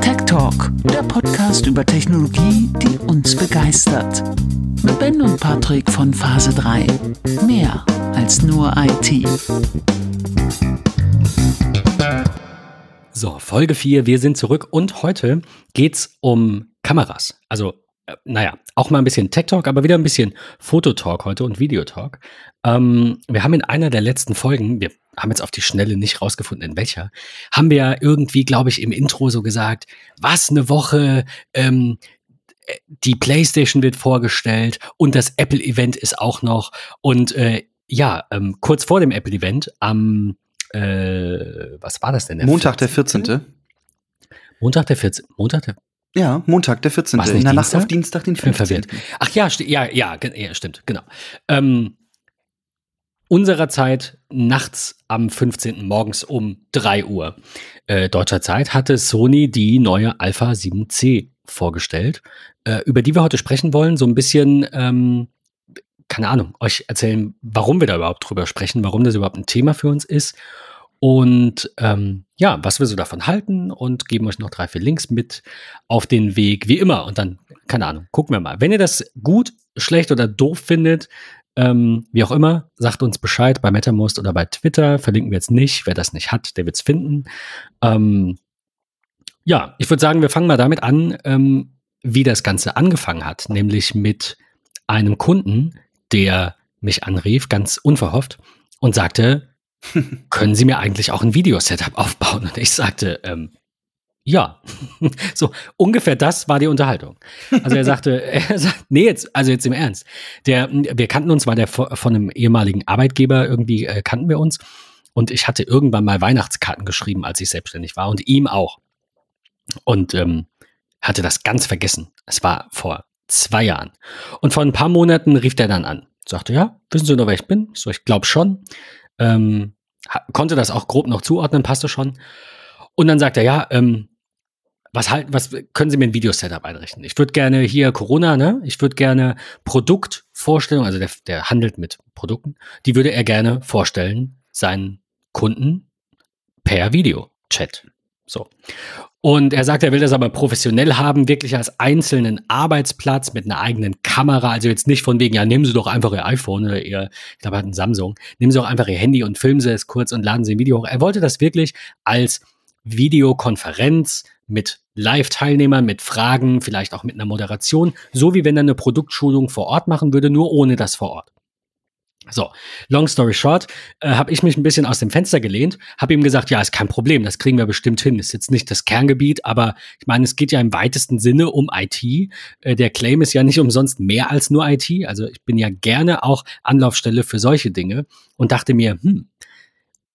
Tech Talk, der Podcast über Technologie, die uns begeistert. Mit Ben und Patrick von Phase 3. Mehr als nur IT. So, Folge 4, wir sind zurück und heute geht's um Kameras. Also, naja, auch mal ein bisschen Tech Talk, aber wieder ein bisschen Fototalk heute und Videotalk. Ähm, wir haben in einer der letzten Folgen, wir haben jetzt auf die Schnelle nicht rausgefunden, in welcher, haben wir ja irgendwie, glaube ich, im Intro so gesagt, was eine Woche, ähm, die PlayStation wird vorgestellt und das Apple-Event ist auch noch. Und äh, ja, ähm, kurz vor dem Apple-Event am, äh, was war das denn? Der Montag, 14. der 14. Montag, der 14. Montag, der ja, Montag, der 14. in der Nacht auf Dienstag, den 15. Ach ja, ja, ja, ja, stimmt, genau. Ähm, unserer Zeit nachts am 15. morgens um 3 Uhr äh, deutscher Zeit hatte Sony die neue Alpha 7C vorgestellt, äh, über die wir heute sprechen wollen. So ein bisschen, ähm, keine Ahnung, euch erzählen, warum wir da überhaupt drüber sprechen, warum das überhaupt ein Thema für uns ist und ähm, ja, was wir so davon halten und geben euch noch drei, vier Links mit auf den Weg, wie immer. Und dann, keine Ahnung, gucken wir mal. Wenn ihr das gut, schlecht oder doof findet, ähm, wie auch immer, sagt uns Bescheid bei MetaMost oder bei Twitter. Verlinken wir jetzt nicht. Wer das nicht hat, der wird es finden. Ähm, ja, ich würde sagen, wir fangen mal damit an, ähm, wie das Ganze angefangen hat, nämlich mit einem Kunden, der mich anrief, ganz unverhofft, und sagte, können Sie mir eigentlich auch ein Videosetup aufbauen? Und ich sagte, ähm, ja, so ungefähr das war die Unterhaltung. Also er sagte, er sagt, nee, jetzt, also jetzt im Ernst. Der, wir kannten uns, war der von einem ehemaligen Arbeitgeber irgendwie äh, kannten wir uns. Und ich hatte irgendwann mal Weihnachtskarten geschrieben, als ich selbstständig war und ihm auch. Und ähm, hatte das ganz vergessen. Es war vor zwei Jahren. Und vor ein paar Monaten rief der dann an. Sagte, ja, wissen Sie noch, wer ich bin? Ich so, ich glaube schon. Ähm, konnte das auch grob noch zuordnen, passte schon. Und dann sagt er, ja, ähm, was halt, was können Sie mir ein Videosetup einrichten? Ich würde gerne hier Corona, ne? Ich würde gerne Produktvorstellung, also der, der handelt mit Produkten, die würde er gerne vorstellen, seinen Kunden per Video-Chat. So. Und er sagt, er will das aber professionell haben, wirklich als einzelnen Arbeitsplatz mit einer eigenen Kamera. Also jetzt nicht von wegen, ja, nehmen Sie doch einfach Ihr iPhone oder Ihr, ich glaube, er hat ein Samsung. Nehmen Sie doch einfach Ihr Handy und filmen Sie es kurz und laden Sie ein Video hoch. Er wollte das wirklich als Videokonferenz mit Live-Teilnehmern, mit Fragen, vielleicht auch mit einer Moderation, so wie wenn er eine Produktschulung vor Ort machen würde, nur ohne das vor Ort. So, long story short, äh, habe ich mich ein bisschen aus dem Fenster gelehnt, habe ihm gesagt, ja, ist kein Problem, das kriegen wir bestimmt hin. Ist jetzt nicht das Kerngebiet, aber ich meine, es geht ja im weitesten Sinne um IT. Äh, der Claim ist ja nicht umsonst mehr als nur IT. Also ich bin ja gerne auch Anlaufstelle für solche Dinge und dachte mir, hm,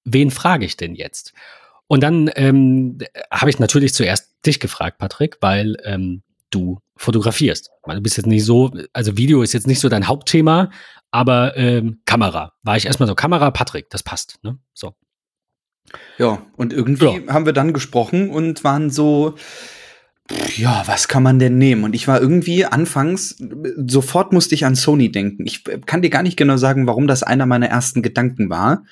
wen frage ich denn jetzt? Und dann ähm, habe ich natürlich zuerst dich gefragt, Patrick, weil ähm, du fotografierst. Du bist jetzt nicht so, also Video ist jetzt nicht so dein Hauptthema, aber ähm, Kamera. War ich erstmal so, Kamera, Patrick, das passt. Ne? So. Ja, und irgendwie ja. haben wir dann gesprochen und waren so, ja, was kann man denn nehmen? Und ich war irgendwie anfangs, sofort musste ich an Sony denken. Ich kann dir gar nicht genau sagen, warum das einer meiner ersten Gedanken war.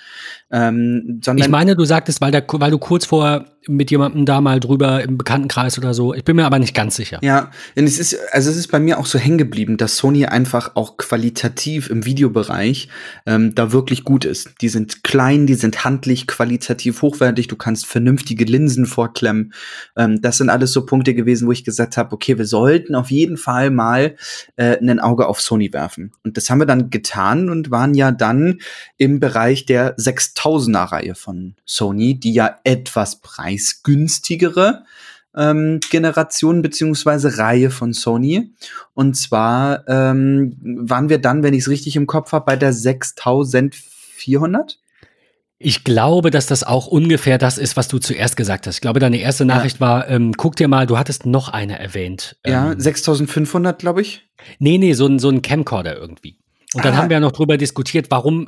Ähm, sondern ich meine, du sagtest, weil, der, weil du kurz vor mit jemandem da mal drüber im Bekanntenkreis oder so. Ich bin mir aber nicht ganz sicher. Ja, denn es ist, also es ist bei mir auch so hängen geblieben, dass Sony einfach auch qualitativ im Videobereich ähm, da wirklich gut ist. Die sind klein, die sind handlich, qualitativ hochwertig, du kannst vernünftige Linsen vorklemmen. Ähm, das sind alles so Punkte gewesen, wo ich gesagt habe, okay, wir sollten auf jeden Fall mal äh, ein Auge auf Sony werfen. Und das haben wir dann getan und waren ja dann im Bereich der 6000er Reihe von Sony, die ja etwas preis preisgünstigere ähm, Generation beziehungsweise Reihe von Sony. Und zwar ähm, waren wir dann, wenn ich es richtig im Kopf habe, bei der 6400. Ich glaube, dass das auch ungefähr das ist, was du zuerst gesagt hast. Ich glaube, deine erste Nachricht ja. war, ähm, guck dir mal, du hattest noch eine erwähnt. Ja, 6500, ähm, glaube ich. Nee, nee, so ein, so ein Camcorder irgendwie. Und dann ah. haben wir ja noch drüber diskutiert, warum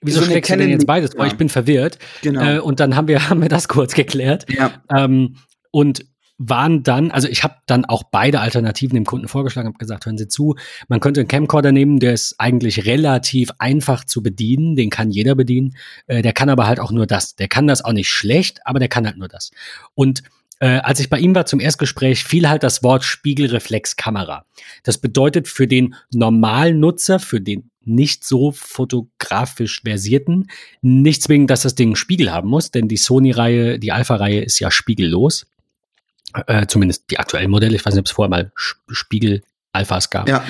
Wieso so schlägst du denn jetzt beides vor? Ja. Ich bin verwirrt. Genau. Äh, und dann haben wir, haben wir das kurz geklärt. Ja. Ähm, und waren dann, also ich habe dann auch beide Alternativen dem Kunden vorgeschlagen, habe gesagt, hören Sie zu, man könnte einen Camcorder nehmen, der ist eigentlich relativ einfach zu bedienen, den kann jeder bedienen, äh, der kann aber halt auch nur das. Der kann das auch nicht schlecht, aber der kann halt nur das. Und äh, als ich bei ihm war zum Erstgespräch, fiel halt das Wort Spiegelreflexkamera. Das bedeutet für den normalen Nutzer, für den nicht so fotografisch versierten, nicht zwingend, dass das Ding einen Spiegel haben muss, denn die Sony-Reihe, die Alpha-Reihe ist ja spiegellos. Äh, zumindest die aktuellen Modelle. Ich weiß nicht, ob es vorher mal Spiegel Alphas gab. Ja.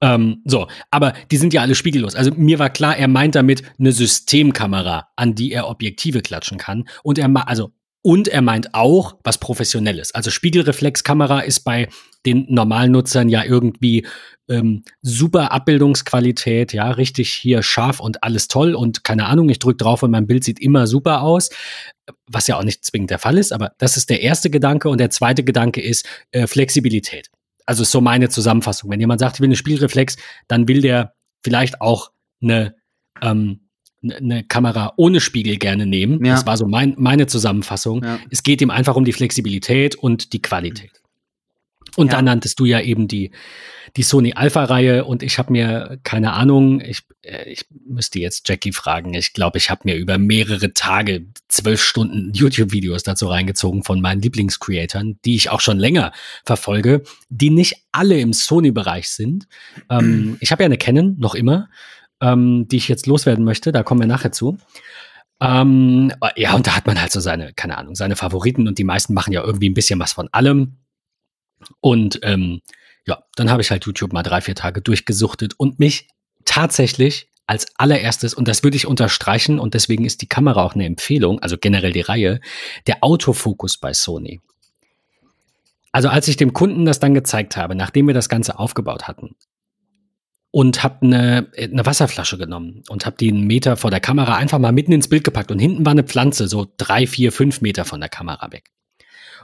Ähm, so, aber die sind ja alle spiegellos. Also mir war klar, er meint damit eine Systemkamera, an die er Objektive klatschen kann. Und er, also und er meint auch was Professionelles. Also Spiegelreflexkamera ist bei den normalen Nutzern ja irgendwie ähm, super Abbildungsqualität, ja, richtig hier scharf und alles toll und keine Ahnung, ich drücke drauf und mein Bild sieht immer super aus, was ja auch nicht zwingend der Fall ist, aber das ist der erste Gedanke und der zweite Gedanke ist äh, Flexibilität. Also ist so meine Zusammenfassung. Wenn jemand sagt, ich will eine Spielreflex, dann will der vielleicht auch eine ähm, eine Kamera ohne Spiegel gerne nehmen. Ja. Das war so mein, meine Zusammenfassung. Ja. Es geht ihm einfach um die Flexibilität und die Qualität. Und ja. dann nanntest du ja eben die, die Sony Alpha-Reihe und ich habe mir, keine Ahnung, ich, äh, ich müsste jetzt Jackie fragen, ich glaube, ich habe mir über mehrere Tage zwölf Stunden YouTube-Videos dazu reingezogen von meinen Lieblingscreatoren, die ich auch schon länger verfolge, die nicht alle im Sony-Bereich sind. Ähm, ich habe ja eine Canon, noch immer, ähm, die ich jetzt loswerden möchte. Da kommen wir nachher zu. Ähm, ja, und da hat man halt so seine, keine Ahnung, seine Favoriten und die meisten machen ja irgendwie ein bisschen was von allem. Und ähm, ja, dann habe ich halt YouTube mal drei, vier Tage durchgesuchtet und mich tatsächlich als allererstes, und das würde ich unterstreichen, und deswegen ist die Kamera auch eine Empfehlung, also generell die Reihe, der Autofokus bei Sony. Also als ich dem Kunden das dann gezeigt habe, nachdem wir das Ganze aufgebaut hatten, und habe eine, eine Wasserflasche genommen und habe die einen Meter vor der Kamera einfach mal mitten ins Bild gepackt und hinten war eine Pflanze, so drei, vier, fünf Meter von der Kamera weg.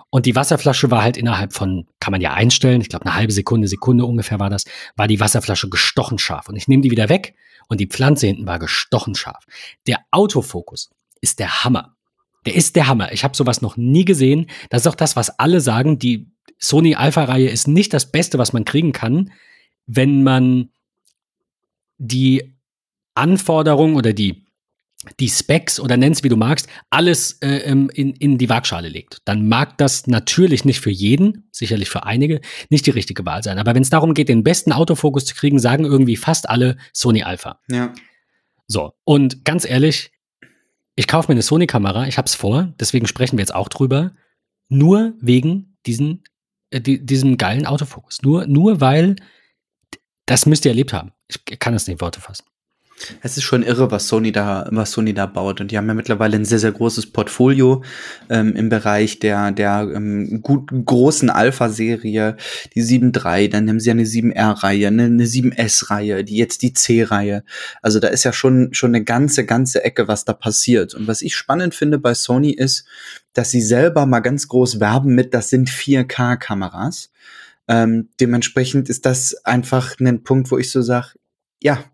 Und die Wasserflasche war halt innerhalb von, kann man ja einstellen, ich glaube eine halbe Sekunde, Sekunde ungefähr war das, war die Wasserflasche gestochen scharf. Und ich nehme die wieder weg und die Pflanze hinten war gestochen scharf. Der Autofokus ist der Hammer. Der ist der Hammer. Ich habe sowas noch nie gesehen. Das ist auch das, was alle sagen. Die Sony Alpha-Reihe ist nicht das Beste, was man kriegen kann, wenn man die Anforderungen oder die, die Specs oder nenn's wie du magst, alles äh, ähm, in, in die Waagschale legt. Dann mag das natürlich nicht für jeden, sicherlich für einige, nicht die richtige Wahl sein. Aber wenn es darum geht, den besten Autofokus zu kriegen, sagen irgendwie fast alle Sony Alpha. Ja. So, und ganz ehrlich, ich kaufe mir eine Sony-Kamera, ich hab's vor, deswegen sprechen wir jetzt auch drüber, nur wegen diesen, äh, die, diesem geilen Autofokus. Nur, nur weil das müsst ihr erlebt haben. Ich kann es nicht in Worte fassen. Es ist schon irre, was Sony da, was Sony da baut. Und die haben ja mittlerweile ein sehr, sehr großes Portfolio ähm, im Bereich der, der ähm, gut, großen Alpha-Serie, die 7.3, dann haben sie ja eine 7R-Reihe, eine, eine 7S-Reihe, die jetzt die C-Reihe. Also da ist ja schon, schon eine ganze, ganze Ecke, was da passiert. Und was ich spannend finde bei Sony ist, dass sie selber mal ganz groß werben mit, das sind 4K-Kameras. Ähm, dementsprechend ist das einfach ein Punkt, wo ich so sage, ja,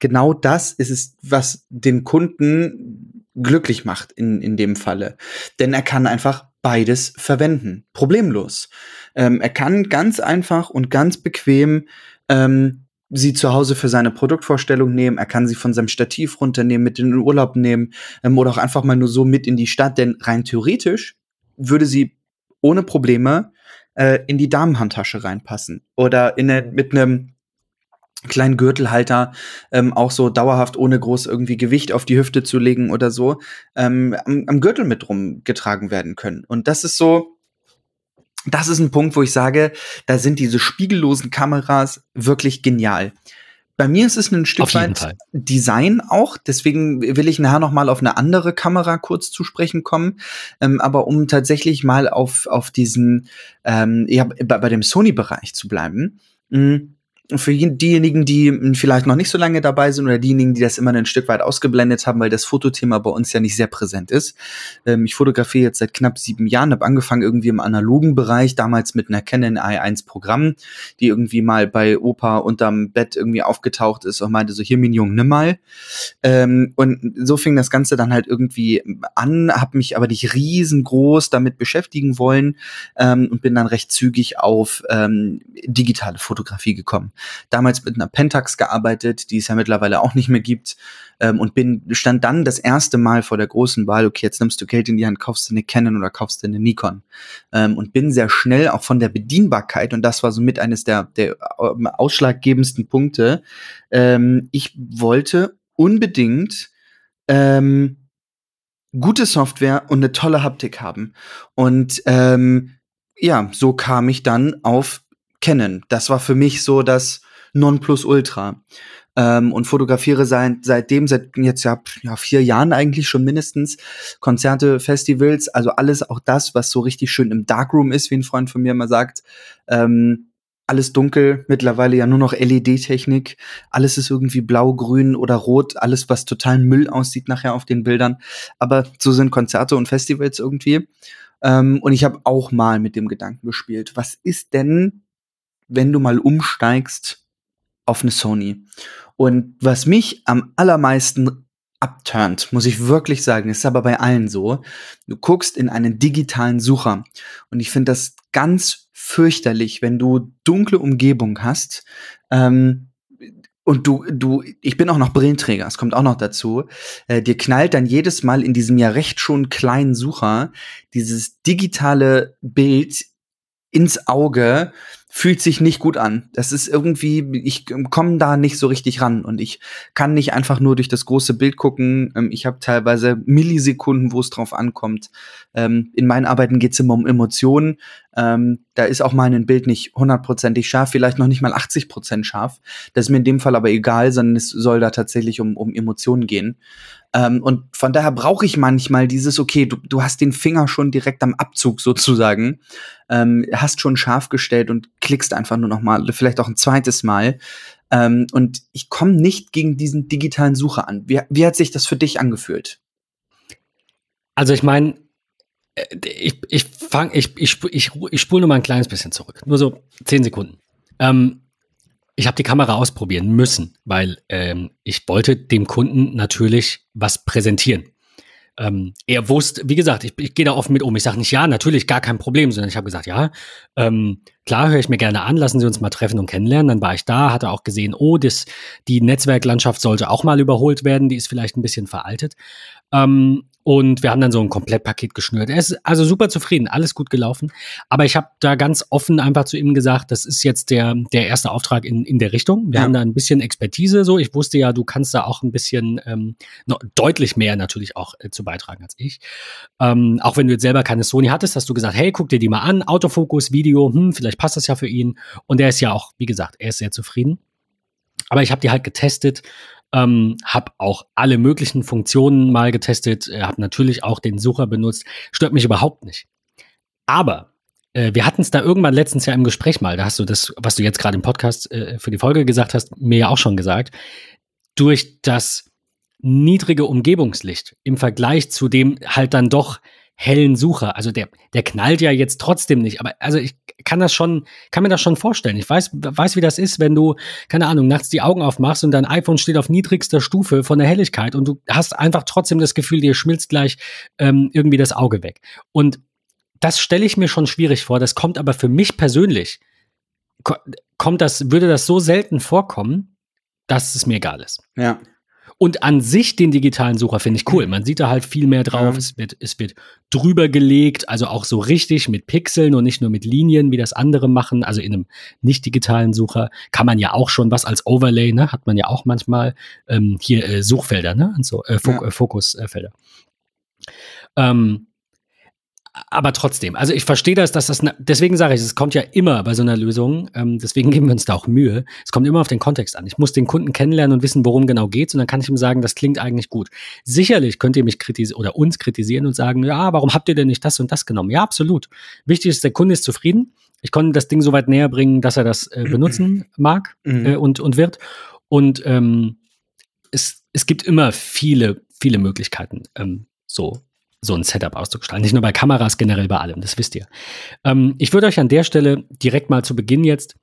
genau das ist es, was den Kunden glücklich macht in, in dem Falle. Denn er kann einfach beides verwenden. Problemlos. Ähm, er kann ganz einfach und ganz bequem ähm, sie zu Hause für seine Produktvorstellung nehmen. Er kann sie von seinem Stativ runternehmen, mit in den Urlaub nehmen ähm, oder auch einfach mal nur so mit in die Stadt. Denn rein theoretisch würde sie ohne Probleme äh, in die Damenhandtasche reinpassen oder in eine, mit einem kleinen Gürtelhalter ähm, auch so dauerhaft ohne groß irgendwie Gewicht auf die Hüfte zu legen oder so ähm, am, am Gürtel mit rumgetragen werden können. Und das ist so, das ist ein Punkt, wo ich sage, da sind diese spiegellosen Kameras wirklich genial. Bei mir ist es ein Stück weit Fall. Design auch, deswegen will ich nachher noch mal auf eine andere Kamera kurz zu sprechen kommen. Ähm, aber um tatsächlich mal auf, auf diesen, ähm, ja, bei, bei dem Sony-Bereich zu bleiben. Mh, mm, für diejenigen, die vielleicht noch nicht so lange dabei sind oder diejenigen, die das immer ein Stück weit ausgeblendet haben, weil das Fotothema bei uns ja nicht sehr präsent ist. Ähm, ich fotografiere jetzt seit knapp sieben Jahren, habe angefangen irgendwie im analogen Bereich, damals mit einer Canon i1 Programm, die irgendwie mal bei Opa unterm Bett irgendwie aufgetaucht ist und meinte so, hier, mein Junge, nimm mal. Ähm, und so fing das Ganze dann halt irgendwie an, habe mich aber nicht riesengroß damit beschäftigen wollen ähm, und bin dann recht zügig auf ähm, digitale Fotografie gekommen. Damals mit einer Pentax gearbeitet, die es ja mittlerweile auch nicht mehr gibt ähm, und bin stand dann das erste Mal vor der großen Wahl, okay, jetzt nimmst du Geld in die Hand, kaufst du eine Canon oder kaufst du eine Nikon ähm, und bin sehr schnell auch von der Bedienbarkeit und das war somit eines der, der äh, ausschlaggebendsten Punkte. Ähm, ich wollte unbedingt ähm, gute Software und eine tolle Haptik haben und ähm, ja, so kam ich dann auf Canon. Das war für mich so das Nonplusultra. Ähm, und fotografiere seit, seitdem, seit jetzt ja, ja vier Jahren eigentlich schon mindestens, Konzerte, Festivals, also alles auch das, was so richtig schön im Darkroom ist, wie ein Freund von mir immer sagt. Ähm, alles dunkel, mittlerweile ja nur noch LED-Technik. Alles ist irgendwie blau, grün oder rot, alles, was total Müll aussieht nachher auf den Bildern. Aber so sind Konzerte und Festivals irgendwie. Ähm, und ich habe auch mal mit dem Gedanken gespielt, was ist denn, wenn du mal umsteigst auf eine Sony? Und was mich am allermeisten abturnt, muss ich wirklich sagen, ist aber bei allen so. Du guckst in einen digitalen Sucher und ich finde das ganz fürchterlich, wenn du dunkle Umgebung hast, ähm, und du, du, ich bin auch noch Brillenträger, es kommt auch noch dazu. Äh, dir knallt dann jedes Mal in diesem ja recht schon kleinen Sucher dieses digitale Bild ins Auge, fühlt sich nicht gut an. Das ist irgendwie, ich komme da nicht so richtig ran und ich kann nicht einfach nur durch das große Bild gucken. Ähm, ich habe teilweise Millisekunden, wo es drauf ankommt. Ähm, in meinen Arbeiten geht es immer um Emotionen. Ähm, da ist auch mal ein Bild nicht hundertprozentig scharf, vielleicht noch nicht mal 80 Prozent scharf. Das ist mir in dem Fall aber egal, sondern es soll da tatsächlich um, um Emotionen gehen. Ähm, und von daher brauche ich manchmal dieses, okay, du, du hast den Finger schon direkt am Abzug sozusagen, ähm, hast schon scharf gestellt und klickst einfach nur noch mal, vielleicht auch ein zweites Mal. Ähm, und ich komme nicht gegen diesen digitalen Sucher an. Wie, wie hat sich das für dich angefühlt? Also ich meine, äh, ich, ich fang, ich, ich, ich, ich spule nur mal ein kleines bisschen zurück. Nur so zehn Sekunden. Ähm, ich habe die Kamera ausprobieren müssen, weil ähm, ich wollte dem Kunden natürlich was präsentieren. Ähm, er wusste, wie gesagt, ich, ich gehe da offen mit um. Ich sage nicht ja, natürlich gar kein Problem, sondern ich habe gesagt, ja, ähm, klar, höre ich mir gerne an, lassen Sie uns mal treffen und kennenlernen. Dann war ich da, hatte auch gesehen, oh, das, die Netzwerklandschaft sollte auch mal überholt werden, die ist vielleicht ein bisschen veraltet. Ähm, und wir haben dann so ein Komplettpaket geschnürt. Er ist also super zufrieden, alles gut gelaufen. Aber ich habe da ganz offen einfach zu ihm gesagt, das ist jetzt der, der erste Auftrag in, in der Richtung. Wir ja. haben da ein bisschen Expertise so. Ich wusste ja, du kannst da auch ein bisschen ähm, noch deutlich mehr natürlich auch äh, zu beitragen als ich. Ähm, auch wenn du jetzt selber keine Sony hattest, hast du gesagt, hey, guck dir die mal an, Autofokus, Video, hm, vielleicht passt das ja für ihn. Und er ist ja auch, wie gesagt, er ist sehr zufrieden. Aber ich habe die halt getestet ähm, habe auch alle möglichen Funktionen mal getestet, äh, habe natürlich auch den Sucher benutzt, stört mich überhaupt nicht. Aber äh, wir hatten es da irgendwann letztens ja im Gespräch mal, da hast du das, was du jetzt gerade im Podcast äh, für die Folge gesagt hast, mir ja auch schon gesagt. Durch das niedrige Umgebungslicht im Vergleich zu dem halt dann doch hellen Sucher. Also der, der knallt ja jetzt trotzdem nicht. Aber also ich kann das schon, kann mir das schon vorstellen. Ich weiß, weiß, wie das ist, wenn du, keine Ahnung, nachts die Augen aufmachst und dein iPhone steht auf niedrigster Stufe von der Helligkeit und du hast einfach trotzdem das Gefühl, dir schmilzt gleich ähm, irgendwie das Auge weg. Und das stelle ich mir schon schwierig vor. Das kommt aber für mich persönlich, kommt das, würde das so selten vorkommen, dass es mir egal ist. Ja. Und an sich den digitalen Sucher finde ich cool. Man sieht da halt viel mehr drauf. Ja. Es, wird, es wird drüber gelegt, also auch so richtig mit Pixeln und nicht nur mit Linien, wie das andere machen. Also in einem nicht digitalen Sucher kann man ja auch schon was als Overlay, ne? Hat man ja auch manchmal ähm, hier äh, Suchfelder, ne? Und so äh, Fok ja. äh, Fokusfelder. Ähm, aber trotzdem, also ich verstehe das, dass das, deswegen sage ich, es kommt ja immer bei so einer Lösung, ähm, deswegen geben wir uns da auch Mühe. Es kommt immer auf den Kontext an. Ich muss den Kunden kennenlernen und wissen, worum genau geht's und dann kann ich ihm sagen, das klingt eigentlich gut. Sicherlich könnt ihr mich kritisieren oder uns kritisieren und sagen, ja, warum habt ihr denn nicht das und das genommen? Ja, absolut. Wichtig ist, der Kunde ist zufrieden. Ich konnte das Ding so weit näher bringen, dass er das äh, benutzen mag Mhm. äh, und, und wird. Und ähm, es, es gibt immer viele, viele Möglichkeiten, ähm, so, so ein Setup auszugestalten. Nicht nur bei Kameras, generell bei allem, das wisst ihr. Ähm, ich würde euch an der Stelle direkt mal zu Beginn jetzt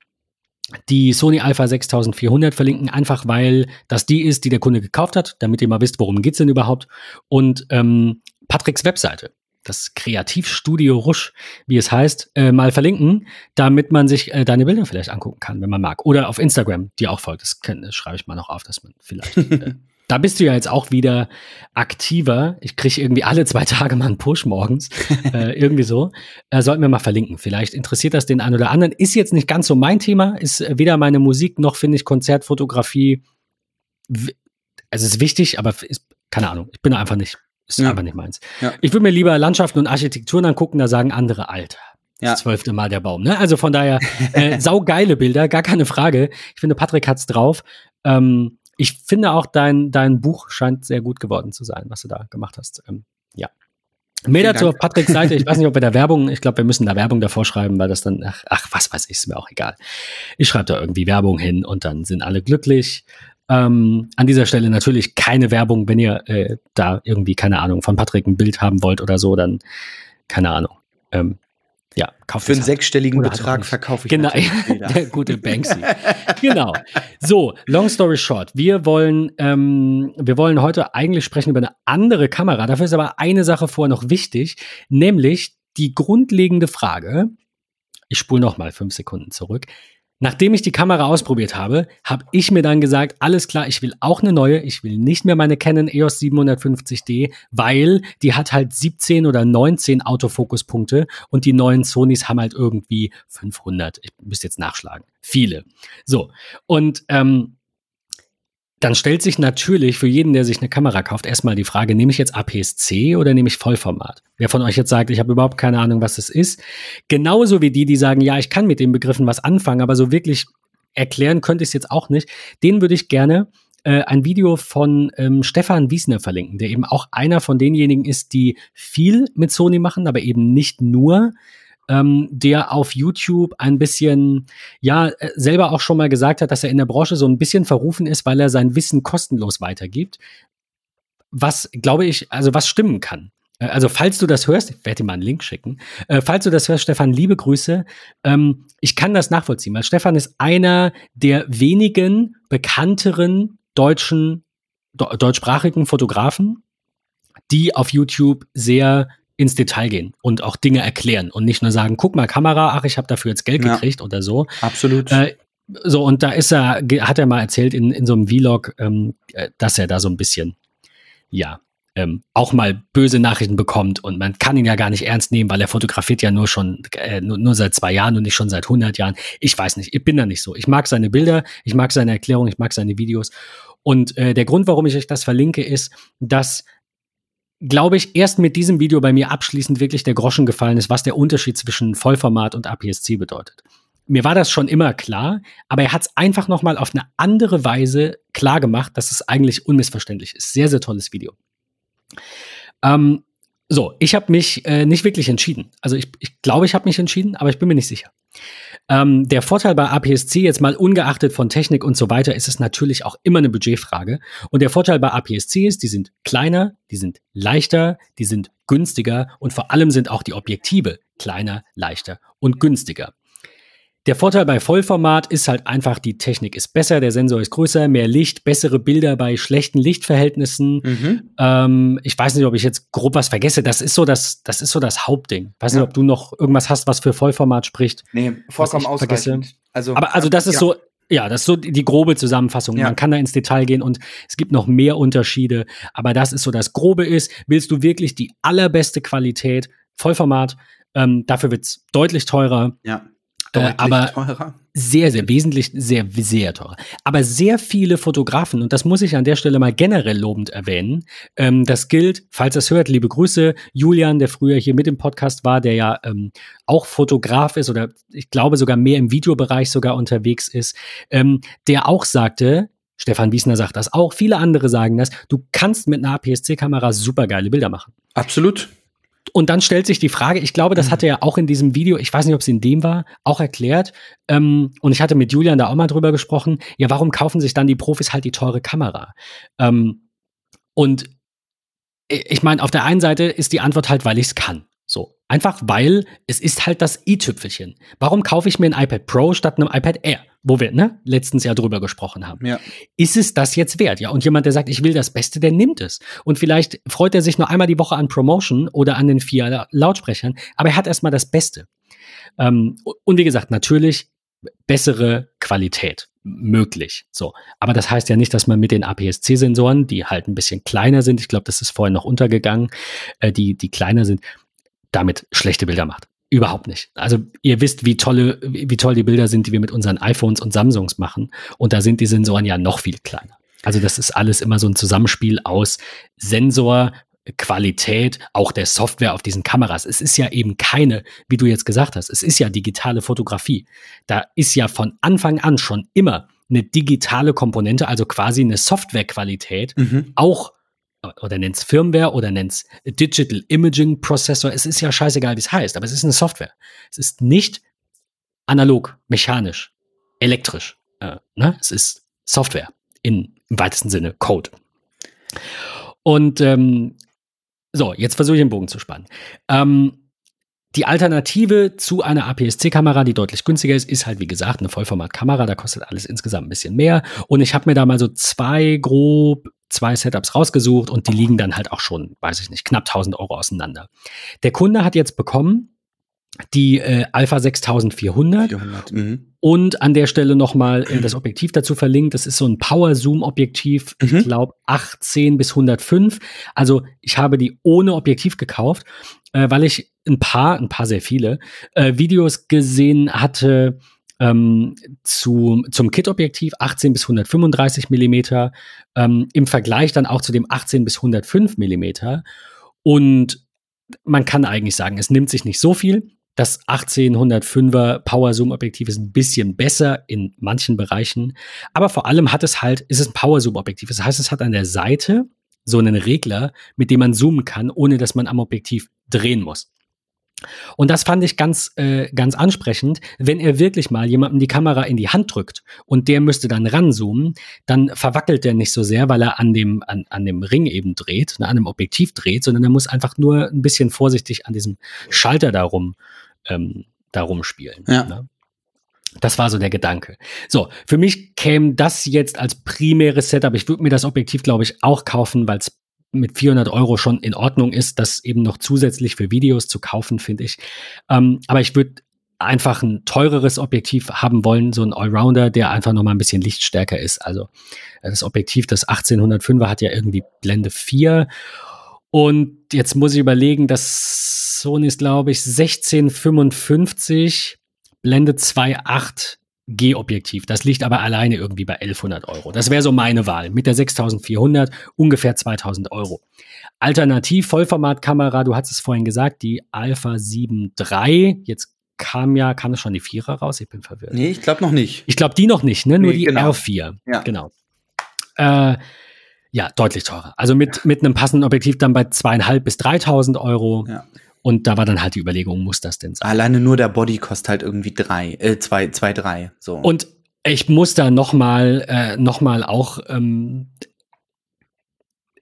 die Sony Alpha 6400 verlinken, einfach weil das die ist, die der Kunde gekauft hat, damit ihr mal wisst, worum geht's denn überhaupt. Und ähm, Patricks Webseite, das Kreativstudio Rusch, wie es heißt, äh, mal verlinken, damit man sich äh, deine Bilder vielleicht angucken kann, wenn man mag. Oder auf Instagram, die auch folgt. Das, kann- das schreibe ich mal noch auf, dass man vielleicht. Äh, da bist du ja jetzt auch wieder aktiver. Ich kriege irgendwie alle zwei Tage mal einen Push morgens. äh, irgendwie so. Äh, sollten wir mal verlinken. Vielleicht interessiert das den einen oder anderen. Ist jetzt nicht ganz so mein Thema. Ist weder meine Musik noch, finde ich, Konzertfotografie. Also ist wichtig, aber ist, keine Ahnung. Ich bin einfach nicht. Ist Ja. einfach nicht meins. Ja. Ich würde mir lieber Landschaften und Architekturen angucken, da sagen andere, Alter. Ja. Das zwölfte Mal der Baum. Ne? Also von daher, äh, saugeile Bilder, gar keine Frage. Ich finde, Patrick hat's drauf. Ähm, ich finde auch, dein, dein Buch scheint sehr gut geworden zu sein, was du da gemacht hast. Ähm, ja. Mehr Vielen dazu Dank. auf Patricks Seite. Ich weiß nicht, ob wir da Werbung, ich glaube, wir müssen da Werbung davor schreiben, weil das dann, ach, ach was weiß ich, ist mir auch egal. Ich schreibe da irgendwie Werbung hin und dann sind alle glücklich. Ähm, an dieser Stelle natürlich keine Werbung, wenn ihr äh, da irgendwie, keine Ahnung, von Patrick ein Bild haben wollt oder so, dann keine Ahnung. Ähm, ja, kauft Für einen sechsstelligen Oder Betrag verkaufe ich Genau, der gute Banksy. genau. So, long story short. Wir wollen, ähm, wir wollen heute eigentlich sprechen über eine andere Kamera. Dafür ist aber eine Sache vorher noch wichtig, nämlich die grundlegende Frage. Ich spule noch mal fünf Sekunden zurück. Nachdem ich die Kamera ausprobiert habe, habe ich mir dann gesagt, alles klar, ich will auch eine neue. Ich will nicht mehr meine Canon EOS 750D, weil die hat halt 17 oder 19 Autofokuspunkte und die neuen Sonys haben halt irgendwie 500. Ich müsste jetzt nachschlagen. Viele. So. Und ähm, dann stellt sich natürlich für jeden, der sich eine Kamera kauft, erstmal die Frage, nehme ich jetzt APS-C oder nehme ich Vollformat? Wer von euch jetzt sagt, ich habe überhaupt keine Ahnung, was es ist, genauso wie die, die sagen, ja, ich kann mit den Begriffen was anfangen, aber so wirklich erklären könnte ich es jetzt auch nicht, den würde ich gerne äh, ein Video von ähm, Stefan Wiesner verlinken, der eben auch einer von denjenigen ist, die viel mit Sony machen, aber eben nicht nur, ähm, der auf YouTube ein bisschen, ja, äh, selber auch schon mal gesagt hat, dass er in der Branche so ein bisschen verrufen ist, weil er sein Wissen kostenlos weitergibt. Was, glaube ich, also was stimmen kann. Äh, Also, falls du das hörst, ich werde dir mal einen Link schicken. Äh, falls du das hörst, Stefan, liebe Grüße. Ähm, ich kann das nachvollziehen, weil Stefan ist einer der wenigen bekannteren deutschen, do, deutschsprachigen Fotografen, die auf YouTube sehr ins Detail gehen und auch Dinge erklären und nicht nur sagen, guck mal Kamera, ach, ich habe dafür jetzt Geld Ja. gekriegt oder so. Absolut. Äh, so, und da ist er, hat er mal erzählt in, in so einem Vlog, ähm, äh, dass er da so ein bisschen, ja, ähm, auch mal böse Nachrichten bekommt und man kann ihn ja gar nicht ernst nehmen, weil er fotografiert ja nur schon, äh, nur, nur seit zwei Jahren und nicht schon seit 100 Jahren. Ich weiß nicht, ich bin da nicht so. Ich mag seine Bilder, ich mag seine Erklärung, ich mag seine Videos. Und äh, der Grund, warum ich euch das verlinke, ist, dass glaube ich, erst mit diesem Video bei mir abschließend wirklich der Groschen gefallen ist, was der Unterschied zwischen Vollformat und APS-C bedeutet. Mir war das schon immer klar, aber er hat es einfach noch mal auf eine andere Weise klar gemacht, dass es eigentlich unmissverständlich ist. Sehr, sehr tolles Video. Ähm, so, ich habe mich äh, nicht wirklich entschieden. Also ich, ich glaube, ich habe mich entschieden, aber ich bin mir nicht sicher. Ähm, der Vorteil bei APS-C, jetzt mal ungeachtet von Technik und so weiter, ist es natürlich auch immer eine Budgetfrage. Und der Vorteil bei APS-C ist, die sind kleiner, die sind leichter, die sind günstiger und vor allem sind auch die Objektive kleiner, leichter und günstiger. Der Vorteil bei Vollformat ist halt einfach, die Technik ist besser, der Sensor ist größer, mehr Licht, bessere Bilder bei schlechten Lichtverhältnissen. Mhm. Ähm, ich weiß nicht, ob ich jetzt grob was vergesse. Das ist so das, das ist so das Hauptding. Weiß Ja. nicht, ob du noch irgendwas hast, was für Vollformat spricht. Nee, vollkommen ich vergesse. ausreichend. Also, Aber also das ist ja. so, ja, das ist so die, die grobe Zusammenfassung. Ja. Man kann da ins Detail gehen und es gibt noch mehr Unterschiede. Aber das ist so das Grobe ist. Willst du wirklich die allerbeste Qualität, Vollformat, ähm, dafür wird's deutlich teurer. Ja. Äh, Deutlich aber- teurer. Sehr, sehr wesentlich, sehr, sehr teurer. Aber sehr viele Fotografen, und das muss ich an der Stelle mal generell lobend erwähnen, ähm, das gilt, falls das hört, liebe Grüße, Julian, der früher hier mit im Podcast war, der ja ähm, auch Fotograf ist oder ich glaube sogar mehr im Videobereich sogar unterwegs ist, ähm, der auch sagte, Stefan Wiesner sagt das auch, viele andere sagen das, du kannst mit einer APS-C-Kamera super geile Bilder machen. Absolut. Und dann stellt sich die Frage, ich glaube, das Mhm. hat er ja auch in diesem Video, ich weiß nicht, ob es in dem war, auch erklärt. Ähm, und ich hatte mit Julian da auch mal drüber gesprochen. Ja, warum kaufen sich dann die Profis halt die teure Kamera? Ähm, und i- ich meine, auf der einen Seite ist die Antwort halt, weil ich es kann. Einfach weil es ist halt das i-Tüpfelchen. Warum kaufe ich mir ein iPad Pro statt einem iPad Air? Wo wir, ne, letztens ja drüber gesprochen haben Ja. ist es das jetzt wert? Ja, und jemand, der sagt, ich will das Beste, der nimmt es. Und vielleicht freut er sich nur einmal die Woche an Promotion oder an den vier La- Lautsprechern, aber er hat erstmal das Beste. Ähm, und wie gesagt, natürlich bessere Qualität möglich. So, aber das heißt ja nicht, dass man mit den APS-C-Sensoren, die halt ein bisschen kleiner sind, ich glaube, das ist vorhin noch untergegangen, äh, die die kleiner sind, damit schlechte Bilder macht. Überhaupt nicht. Also ihr wisst, wie tolle, wie toll die Bilder sind, die wir mit unseren iPhones und Samsungs machen. Und da sind die Sensoren ja noch viel kleiner. Also das ist alles immer so ein Zusammenspiel aus Sensor, Qualität, auch der Software auf diesen Kameras. Es ist ja eben keine, wie du jetzt gesagt hast, es ist ja digitale Fotografie. Da ist ja von Anfang an schon immer eine digitale Komponente, also quasi eine Softwarequalität, Mhm. auch oder nennt's Firmware oder nennt's Digital Imaging Processor. Es ist ja scheißegal, wie es heißt, aber es ist eine Software. Es ist nicht analog, mechanisch, elektrisch. Äh, ne? Es ist Software in, im weitesten Sinne Code. Und ähm, so, jetzt versuche ich den Bogen zu spannen. Ähm, die Alternative zu einer APS-C-Kamera, die deutlich günstiger ist, ist halt wie gesagt eine Vollformat-Kamera. Da kostet alles insgesamt ein bisschen mehr. Und ich habe mir da mal so zwei grob zwei Setups rausgesucht und die liegen dann halt auch schon, weiß ich nicht, knapp 1000 Euro auseinander. Der Kunde hat jetzt bekommen die äh, Alpha 6400 400. Mhm. und an der Stelle nochmal äh, das Objektiv dazu verlinkt. Das ist so ein Power-Zoom-Objektiv, Mhm. ich glaube 18 bis 105. Also ich habe die ohne Objektiv gekauft, äh, weil ich ein paar, ein paar sehr viele, äh, Videos gesehen hatte ähm, zu, zum Kit-Objektiv 18 bis 135 Millimeter, ähm, im Vergleich dann auch zu dem 18 bis 105 Millimeter. Und man kann eigentlich sagen, es nimmt sich nicht so viel. Das 1805er Power Zoom Objektiv ist ein bisschen besser in manchen Bereichen, aber vor allem hat es halt, ist es ein Power Zoom Objektiv. Das heißt, es hat an der Seite so einen Regler, mit dem man zoomen kann, ohne dass man am Objektiv drehen muss. Und das fand ich ganz, äh, ganz ansprechend. Wenn er wirklich mal jemandem die Kamera in die Hand drückt und der müsste dann ranzoomen, dann verwackelt der nicht so sehr, weil er an dem, an, an dem Ring eben dreht, ne, an dem Objektiv dreht, sondern er muss einfach nur ein bisschen vorsichtig an diesem Schalter darum, ähm, darum spielen. Ja. Ne? Das war so der Gedanke. So, für mich käme das jetzt als primäres Setup. Ich würde mir das Objektiv, glaube ich, auch kaufen, weil es mit 400 Euro schon in Ordnung ist, das eben noch zusätzlich für Videos zu kaufen, finde ich. Ähm, aber ich würde einfach ein teureres Objektiv haben wollen, so ein Allrounder, der einfach noch mal ein bisschen lichtstärker ist. Also das Objektiv, das 1805er hat ja irgendwie Blende 4 und jetzt muss ich überlegen, das Sony ist, glaube ich, 1655 Blende 2.8 G-Objektiv. Das liegt aber alleine irgendwie bei 1100 Euro. Das wäre so meine Wahl. Mit der 6400 ungefähr 2000 Euro. Alternativ Vollformatkamera, du hast es vorhin gesagt, die Alpha 7 III. Jetzt kam ja, kam es schon die Vierer raus? Ich bin verwirrt. Nee, ich glaube noch nicht. Ich glaube, die noch nicht, ne? Nur Nee, die genau. R4. Ja. Genau. Äh, ja, deutlich teurer. Also mit, mit einem passenden Objektiv dann bei zweieinhalb bis 3000 Euro. Ja. Und da war dann halt die Überlegung, muss das denn sein? Alleine nur der Body kostet halt irgendwie drei, äh, zwei, zwei, drei. So. Und ich muss da noch mal, äh, noch mal auch ähm,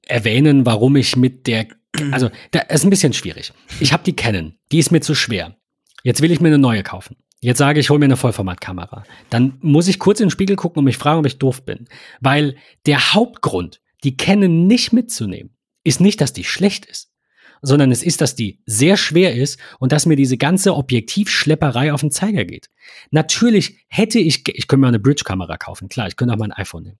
erwähnen, warum ich mit der, also da ist ein bisschen schwierig. Ich habe die Canon, die ist mir zu schwer. Jetzt will ich mir eine neue kaufen. Jetzt sage ich, hole mir eine Vollformatkamera. Dann muss ich kurz in den Spiegel gucken und mich fragen, ob ich doof bin. Weil der Hauptgrund, die Canon nicht mitzunehmen, ist nicht, dass die schlecht ist, sondern es ist, dass die sehr schwer ist und dass mir diese ganze Objektivschlepperei auf den Zeiger geht. Natürlich hätte ich, ich könnte mir eine Bridge-Kamera kaufen, klar, ich könnte auch mal ein iPhone nehmen.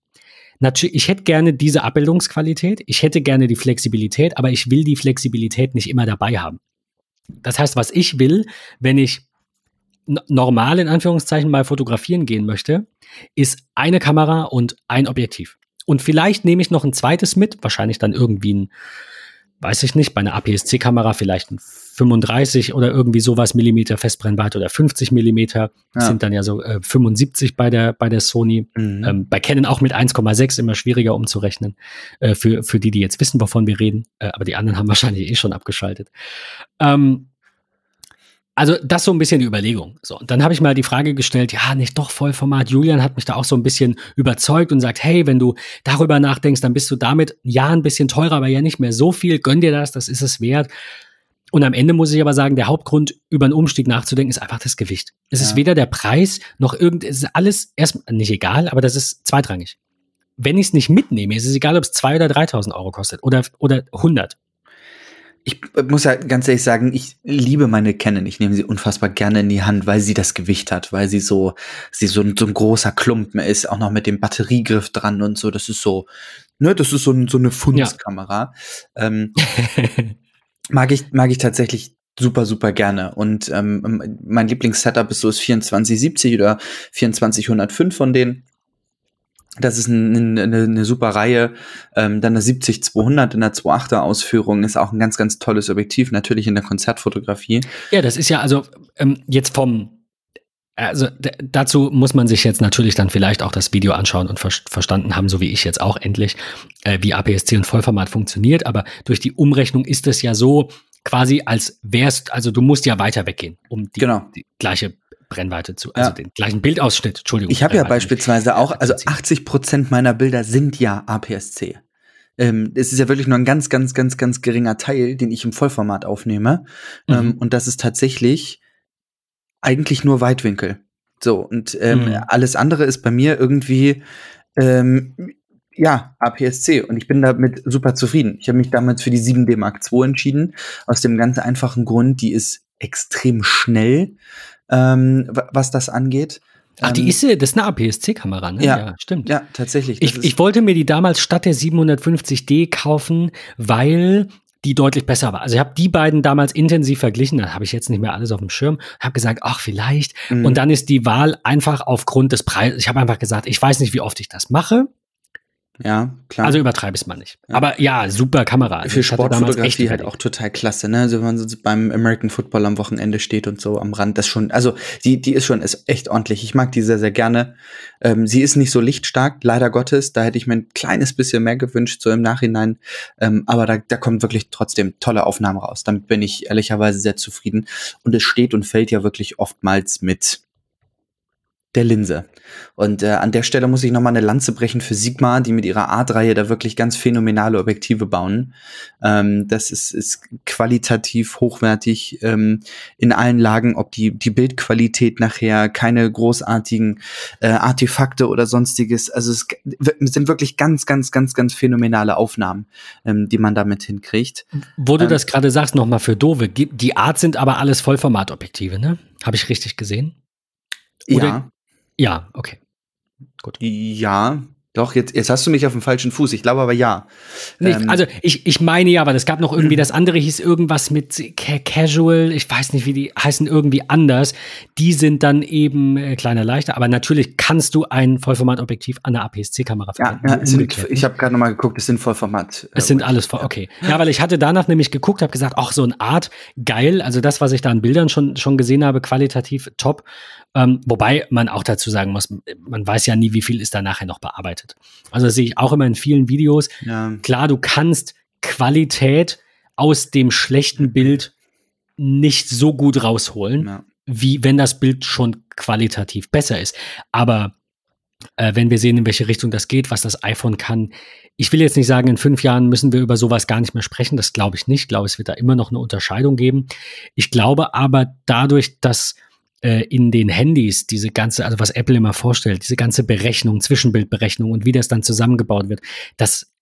Natürlich, ich hätte gerne diese Abbildungsqualität, ich hätte gerne die Flexibilität, aber ich will die Flexibilität nicht immer dabei haben. Das heißt, was ich will, wenn ich normal in Anführungszeichen mal fotografieren gehen möchte, ist eine Kamera und ein Objektiv. Und vielleicht nehme ich noch ein zweites mit, wahrscheinlich dann irgendwie ein weiß ich nicht, bei einer APS-C-Kamera vielleicht ein 35 oder irgendwie sowas Millimeter Festbrennweite oder 50 Millimeter. Das Ja. sind dann ja so äh, 75 bei der, bei der Sony. Mhm. Ähm, bei Canon auch mit 1,6 immer schwieriger umzurechnen. Äh, für, für die, die jetzt wissen, wovon wir reden. Äh, aber die anderen haben wahrscheinlich eh schon abgeschaltet. Ähm, also das so ein bisschen die Überlegung. So, und dann habe ich mal die Frage gestellt, ja, nicht doch Vollformat. Julian hat mich da auch so ein bisschen überzeugt und sagt, hey, wenn du darüber nachdenkst, dann bist du damit ja ein bisschen teurer, aber ja nicht mehr so viel. Gönn dir das, das ist es wert. Und am Ende muss ich aber sagen, der Hauptgrund, über einen Umstieg nachzudenken, ist einfach das Gewicht. Es Ja. ist weder der Preis noch irgend, es ist alles erst nicht egal, aber das ist zweitrangig. Wenn ich es nicht mitnehme, ist es egal, ob es 2.000 oder 3.000 Euro kostet oder, oder 100. Ich muss ja ganz ehrlich sagen, ich liebe meine Canon. Ich nehme sie unfassbar gerne in die Hand, weil sie das Gewicht hat, weil sie so, sie so, ein- so ein großer Klumpen ist, auch noch mit dem Batteriegriff dran und so. Das ist so, ne, das ist so, ein, so eine Fundskamera. Ähm, mag ich, mag ich tatsächlich super, super gerne. Und ähm, mein Lieblingssetup ist so das 2470 oder 2405 von denen. Das ist ein, eine, eine super Reihe. Ähm, dann eine 70-200 in der 2.8er Ausführung ist auch ein ganz, ganz tolles Objektiv, natürlich in der Konzertfotografie. Ja, das ist ja also ähm, jetzt vom also dazu muss man sich jetzt natürlich dann vielleicht auch das Video anschauen und ver verstanden haben, so wie ich jetzt auch endlich, äh, wie APS-C und Vollformat funktioniert. Aber durch die Umrechnung ist es ja so quasi, als wärst, also du musst ja weiter weggehen, um die, Genau. die gleiche Brennweite zu, also Ja. den gleichen Bildausschnitt, Entschuldigung. Ich habe ja beispielsweise auch, also Prinzip. 80 Prozent meiner Bilder sind ja APS-C. Ähm, es ist ja wirklich nur ein ganz, ganz, ganz, ganz geringer Teil, den ich im Vollformat aufnehme. Mhm. Ähm, und das ist tatsächlich eigentlich nur Weitwinkel. So, und ähm, Mhm. alles andere ist bei mir irgendwie, ähm, ja, APS-C. Und ich bin damit super zufrieden. Ich habe mich damals für die 7D Mark II entschieden, aus dem ganz einfachen Grund, die ist extrem schnell, ähm, wa- was das angeht. Ach, die Ähm, ist, das ist eine APS-C-Kamera, ne? Ja. stimmt. Ja, tatsächlich. Ich, ich wollte mir die damals statt der 750D kaufen, weil die deutlich besser war. Also ich habe die beiden damals intensiv verglichen, da habe ich jetzt nicht mehr alles auf dem Schirm, habe gesagt, ach vielleicht. Mhm. Und dann ist die Wahl einfach aufgrund des Preises. Ich habe einfach gesagt, ich weiß nicht, wie oft ich das mache. Ja, klar. Also übertreibe es mal nicht. Ja. Aber ja, super Kamera. Also für Sportfotografie halt auch total klasse, ne? Also wenn man so beim American Football am Wochenende steht und so am Rand, das schon, also die, die ist schon, ist echt ordentlich. Ich mag die sehr, sehr gerne. Ähm, sie ist nicht so lichtstark, leider Gottes. Da hätte ich mir ein kleines bisschen mehr gewünscht, so im Nachhinein. Ähm, aber da, da kommt wirklich trotzdem tolle Aufnahmen raus. Damit bin ich ehrlicherweise sehr zufrieden. Und es steht und fällt ja wirklich oftmals mit der Linse. Und äh, an der Stelle muss ich noch mal eine Lanze brechen für Sigma, die mit ihrer Art-Reihe da wirklich ganz phänomenale Objektive bauen. Ähm, das ist, ist qualitativ hochwertig ähm, in allen Lagen, ob die, die Bildqualität nachher keine großartigen äh, Artefakte oder sonstiges. Also es sind wirklich ganz, ganz, ganz, ganz phänomenale Aufnahmen, ähm, die man damit hinkriegt. Wo du ähm, das gerade sagst, nochmal für Dove. Die Art sind aber alles Vollformatobjektive, ne? Habe ich richtig gesehen? Oder- ja, Ja, okay. ja. Doch, jetzt, jetzt hast du mich auf dem falschen Fuß. Ich glaube aber ja. Nicht, Ähm, also ich, ich meine ja, weil es gab noch irgendwie, das andere hieß irgendwas mit ca Casual, ich weiß nicht, wie die heißen, irgendwie anders. Die sind dann eben äh, kleiner, leichter, aber natürlich kannst du ein Vollformatobjektiv an der APS-C-Kamera Ja, verwenden. ja es sind, ich habe gerade noch mal geguckt, es sind Vollformat. äh, es sind alles voll, okay. Ja, weil ich hatte danach nämlich geguckt, habe gesagt, ach, so eine Art, geil. Also das, was ich da an Bildern schon, schon gesehen habe, qualitativ top. Ähm, wobei man auch dazu sagen muss, man weiß ja nie, wie viel ist da nachher noch bearbeitet. Also das sehe ich auch immer in vielen Videos. Ja, Klar, du kannst Qualität aus dem schlechten Bild nicht so gut rausholen, ja. wie wenn das Bild schon qualitativ besser ist. Aber äh, wenn wir sehen, in welche Richtung das geht, was das iPhone kann, ich will jetzt nicht sagen, in fünf Jahren müssen wir über sowas gar nicht mehr sprechen. Das glaube ich nicht. Ich glaube, es wird da immer noch eine Unterscheidung geben. Ich glaube aber dadurch, dass in den Handys diese ganze, also was Apple immer vorstellt, diese ganze Berechnung, Zwischenbildberechnung und wie das dann zusammengebaut wird, das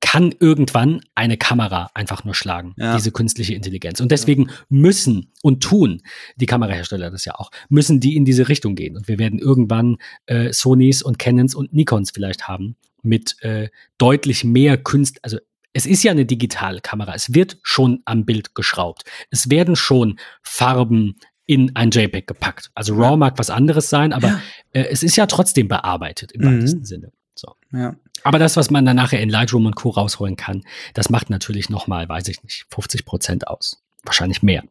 kann irgendwann eine Kamera einfach nur schlagen, Ja. diese künstliche Intelligenz. Und deswegen müssen und tun die Kamerahersteller das ja auch, müssen die in diese Richtung gehen. Und wir werden irgendwann äh, Sonys und Canons und Nikons vielleicht haben mit äh, deutlich mehr Künst, also es ist ja eine digitale Kamera. Es wird schon am Bild geschraubt. Es werden schon Farben in ein JPEG gepackt. Also RAW mag was anderes sein, aber Ja. äh, es ist ja trotzdem bearbeitet im Mhm. weitesten Sinne. So. Ja. Aber das, was man dann nachher in Lightroom und Co. rausholen kann, das macht natürlich nochmal, weiß ich nicht, 50 Prozent aus. Wahrscheinlich mehr.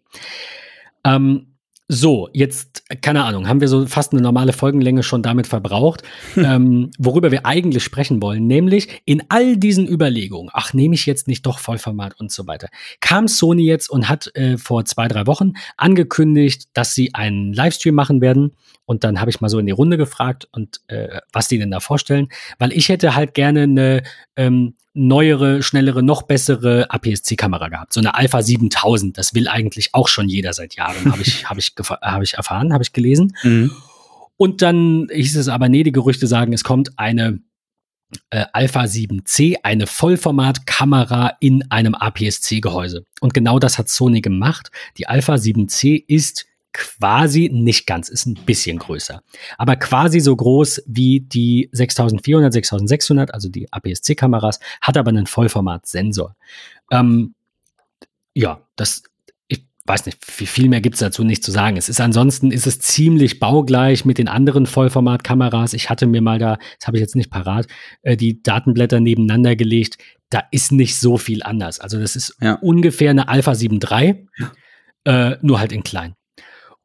Ähm, so, jetzt, keine Ahnung, haben wir so fast eine normale Folgenlänge schon damit verbraucht, ähm, worüber wir eigentlich sprechen wollen, nämlich in all diesen Überlegungen, ach, nehme ich jetzt nicht doch Vollformat und so weiter, kam Sony jetzt und hat äh, vor zwei, drei Wochen angekündigt, dass sie einen Livestream machen werden. Und dann habe ich mal so in die Runde gefragt und äh, was die denn da vorstellen, weil ich hätte halt gerne eine ähm, neuere, schnellere, noch bessere APS-C-Kamera gehabt. So eine Alpha 7000. Das will eigentlich auch schon jeder seit Jahren, habe ich, hab ich, hab ich erfahren, habe ich gelesen. Mhm. Und dann hieß es aber, nee, die Gerüchte sagen, es kommt eine äh, Alpha 7C, eine Vollformat-Kamera in einem APS-C-Gehäuse. Und genau das hat Sony gemacht. Die Alpha 7C ist quasi, nicht ganz, ist ein bisschen größer, aber quasi so groß wie die 6400, 6600, also die APS-C-Kameras, hat aber einen Vollformat-Sensor. Ähm, ja, das, ich weiß nicht, viel, viel mehr gibt's dazu nicht zu sagen. Es ist ansonsten, ist es ziemlich baugleich mit den anderen Vollformat-Kameras. Ich hatte mir mal da, das habe ich jetzt nicht parat, äh, die Datenblätter nebeneinander gelegt. Da ist nicht so viel anders. Also das ist Ja. ungefähr eine Alpha 7 III, äh, nur halt in klein.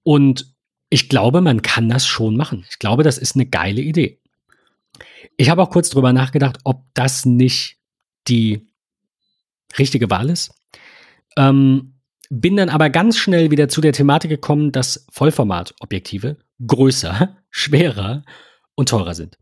Und ich glaube, man kann das schon machen. Ich glaube, das ist eine geile Idee. Ich habe auch kurz drüber nachgedacht, ob das nicht die richtige Wahl ist. Ähm, bin dann aber ganz schnell wieder zu der Thematik gekommen, dass Vollformat-Objektive größer, schwerer und teurer sind.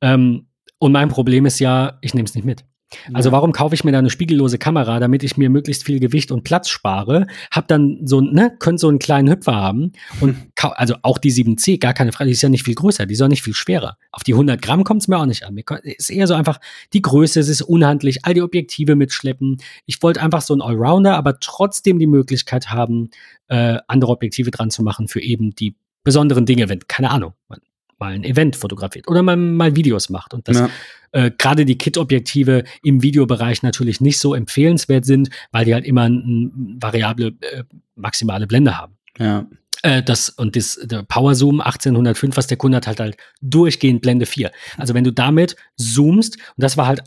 Ähm, und mein Problem ist ja, ich nehme es nicht mit. Also warum kaufe ich mir da eine spiegellose Kamera, damit ich mir möglichst viel Gewicht und Platz spare? Hab dann so, ne, könnte so einen kleinen Hüpfer haben und also auch die 7C, gar keine Frage, die ist ja nicht viel größer, die ist auch nicht viel schwerer. Auf die 100 Gramm kommt es mir auch nicht an. Mir ist eher so einfach die Größe, es ist unhandlich, all die Objektive mitschleppen. Ich wollte einfach so einen Allrounder, aber trotzdem die Möglichkeit haben, äh, andere Objektive dran zu machen für eben die besonderen Dinge, wenn, keine Ahnung, man mal ein Event fotografiert oder man mal Videos macht. Und das Ja. Äh, gerade die Kit-Objektive im Videobereich natürlich nicht so empfehlenswert sind, weil die halt immer eine variable äh, maximale Blende haben. Ja. Äh, das und das der Power Zoom 1805, was der Kunde hat, halt halt durchgehend Blende 4. Also wenn du damit zoomst, und das war halt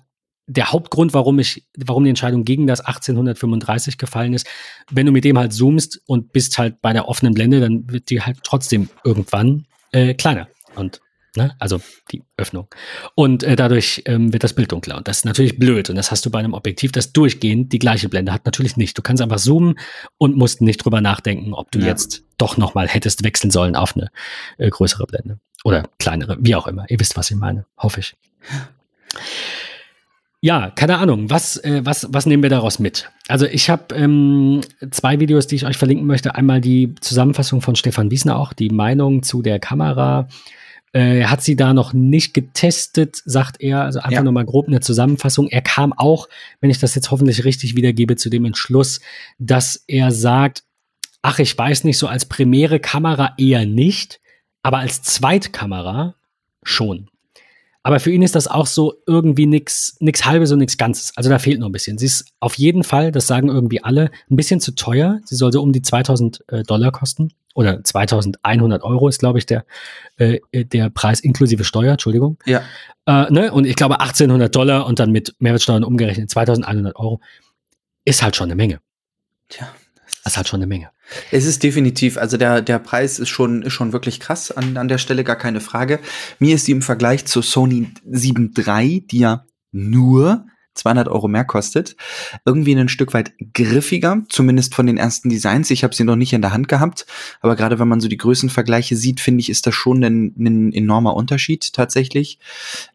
der Hauptgrund, warum ich, warum die Entscheidung gegen das 1835 gefallen ist, wenn du mit dem halt zoomst und bist halt bei der offenen Blende, dann wird die halt trotzdem irgendwann äh, kleiner. Und ne, also die Öffnung. Und äh, dadurch ähm, wird das Bild dunkler. Und das ist natürlich blöd. Und das hast du bei einem Objektiv, das durchgehend die gleiche Blende hat, natürlich nicht. Du kannst einfach zoomen und musst nicht drüber nachdenken, ob du Ja. jetzt doch nochmal hättest wechseln sollen auf eine äh, größere Blende. Oder kleinere, wie auch immer. Ihr wisst, was ich meine, hoffe ich. Ja, keine Ahnung. Was, äh, was, was nehmen wir daraus mit? Also ich habe ähm, zwei Videos, die ich euch verlinken möchte. Einmal die Zusammenfassung von Stefan Wiesner auch, die Meinung zu der Kamera. Äh, Er hat sie da noch nicht getestet, sagt er. Also einfach Ja. nur mal grob eine Zusammenfassung. Er kam auch, wenn ich das jetzt hoffentlich richtig wiedergebe, zu dem Entschluss, dass er sagt, ach, ich weiß nicht, so als primäre Kamera eher nicht, aber als Zweitkamera schon. Aber für ihn ist das auch so irgendwie nix, nix halbes und nix Ganzes. Also da fehlt noch ein bisschen. Sie ist auf jeden Fall, das sagen irgendwie alle, ein bisschen zu teuer. Sie soll so um die 2000 äh, Dollar kosten. Oder 2100 Euro ist, glaube ich, der, äh, der Preis inklusive Steuer, Entschuldigung. Ja. Äh, ne? Und ich glaube 1800 Dollar und dann mit Mehrwertsteuern umgerechnet 2100 Euro ist halt schon eine Menge. Tja. Das ist halt schon eine Menge. Es ist definitiv, also der, der Preis ist schon, ist schon wirklich krass an, an der Stelle, gar keine Frage. Mir ist die im Vergleich zur Sony 7 III, die ja nur 200 Euro mehr kostet, irgendwie ein Stück weit griffiger, zumindest von den ersten Designs. Ich habe sie noch nicht in der Hand gehabt, aber gerade wenn man so die Größenvergleiche sieht, finde ich, ist das schon ein, ein enormer Unterschied tatsächlich.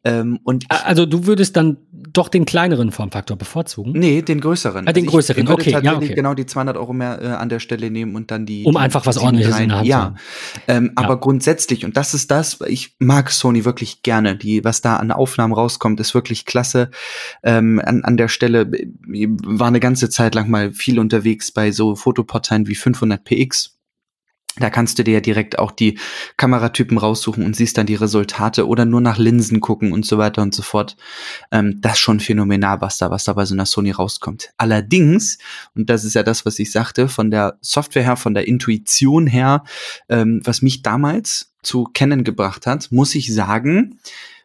Ähm, und Also du würdest dann doch den kleineren Formfaktor bevorzugen? nee, den größeren. Ah, den ich- größeren, ich würde okay, ja, tatsächlich okay. genau die 200 Euro mehr äh, an der Stelle nehmen und dann die Um die einfach was 7 Ordentliches in der Hand zu ja. haben. Ähm, Ja. Aber grundsätzlich, und das ist das, ich mag Sony wirklich gerne. Die, was da an Aufnahmen rauskommt, ist wirklich klasse. Ähm, an, an der Stelle äh, war eine ganze Zeit lang mal viel unterwegs bei so Fotoportalen wie 500px. Da kannst du dir ja direkt auch die Kameratypen raussuchen und siehst dann die Resultate oder nur nach Linsen gucken und so weiter und so fort. Ähm, das ist schon phänomenal, was da, was da bei so einer Sony rauskommt. Allerdings, und das ist ja das, was ich sagte, von der Software her, von der Intuition her, ähm, was mich damals zu kennen gebracht hat, muss ich sagen,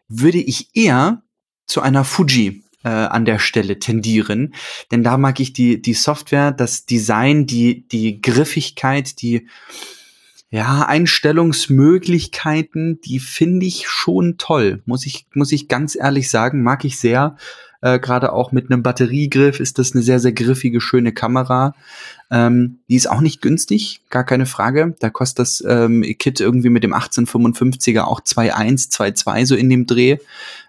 würde ich eher zu einer Fuji äh, an der Stelle tendieren, denn da mag ich die die Software, das Design, die die Griffigkeit, die ja, Einstellungsmöglichkeiten, die finde ich schon toll, muss ich, muss ich ganz ehrlich sagen, mag ich sehr. Äh, Gerade auch mit einem Batteriegriff ist das eine sehr, sehr griffige, schöne Kamera. Ähm, die ist auch nicht günstig, gar keine Frage. Da kostet das ähm, Kit irgendwie mit dem 1855er auch 2,1, 2,2 so in dem Dreh.